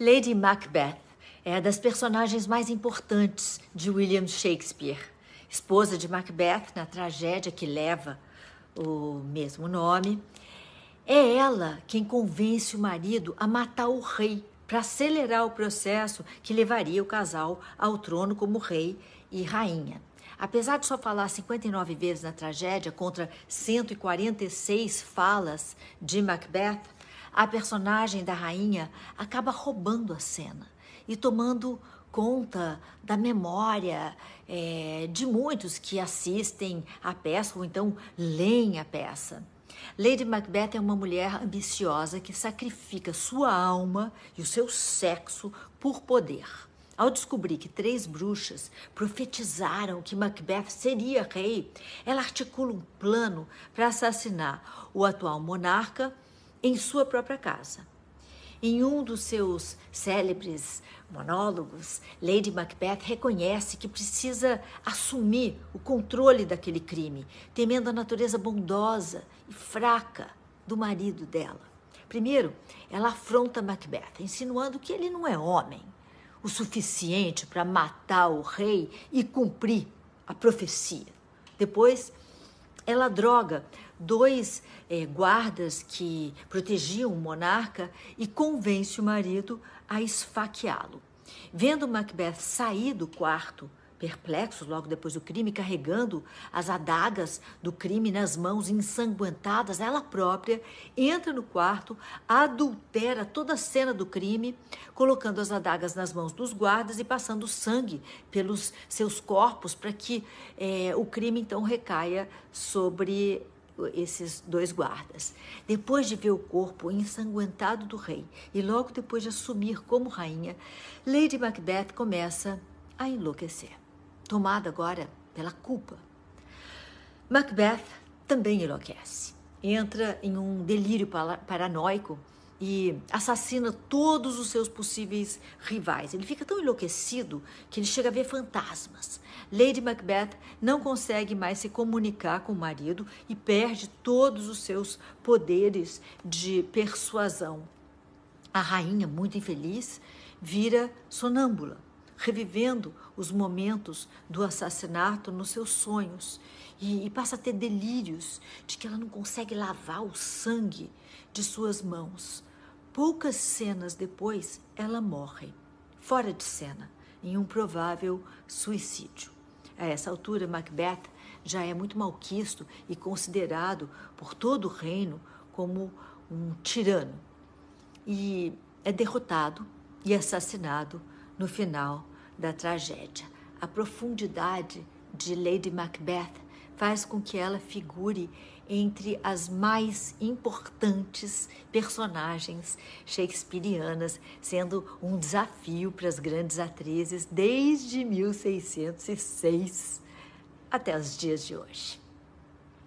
Lady Macbeth é das personagens mais importantes de William Shakespeare. Esposa de Macbeth na tragédia que leva o mesmo nome. É ela quem convence o marido a matar o rei para acelerar o processo que levaria o casal ao trono como rei e rainha. Apesar de só falar 59 vezes na tragédia contra 146 falas de Macbeth, a personagem da rainha acaba roubando a cena e tomando conta da memória é, de muitos que assistem à peça ou então leem a peça. Lady Macbeth é uma mulher ambiciosa que sacrifica sua alma e o seu sexo por poder. Ao descobrir que três bruxas profetizaram que Macbeth seria rei, ela articula um plano para assassinar o atual monarca em sua própria casa. Em um dos seus célebres monólogos, Lady Macbeth reconhece que precisa assumir o controle daquele crime, temendo a natureza bondosa e fraca do marido dela. Primeiro, ela afronta Macbeth, insinuando que ele não é homem o suficiente para matar o rei e cumprir a profecia. Depois, ela droga dois é, guardas que protegiam o monarca e convence o marido a esfaqueá-lo. Vendo Macbeth sair do quarto, perplexos logo depois do crime, carregando as adagas do crime nas mãos ensanguentadas, ela própria entra no quarto, adultera toda a cena do crime, colocando as adagas nas mãos dos guardas e passando sangue pelos seus corpos para que é, o crime então recaia sobre esses dois guardas. Depois de ver o corpo ensanguentado do rei e logo depois de assumir como rainha, Lady Macbeth começa a enlouquecer tomada agora pela culpa. Macbeth também enlouquece, entra em um delírio paranoico e assassina todos os seus possíveis rivais. Ele fica tão enlouquecido que ele chega a ver fantasmas. Lady Macbeth não consegue mais se comunicar com o marido e perde todos os seus poderes de persuasão. A rainha, muito infeliz, vira sonâmbula revivendo os momentos do assassinato nos seus sonhos e, e passa a ter delírios de que ela não consegue lavar o sangue de suas mãos. Poucas cenas depois, ela morre, fora de cena, em um provável suicídio. A essa altura, Macbeth já é muito malquisto e considerado por todo o reino como um tirano. E é derrotado e assassinado no final da tragédia. A profundidade de Lady Macbeth faz com que ela figure entre as mais importantes personagens shakespearianas, sendo um desafio para as grandes atrizes desde 1606 até os dias de hoje.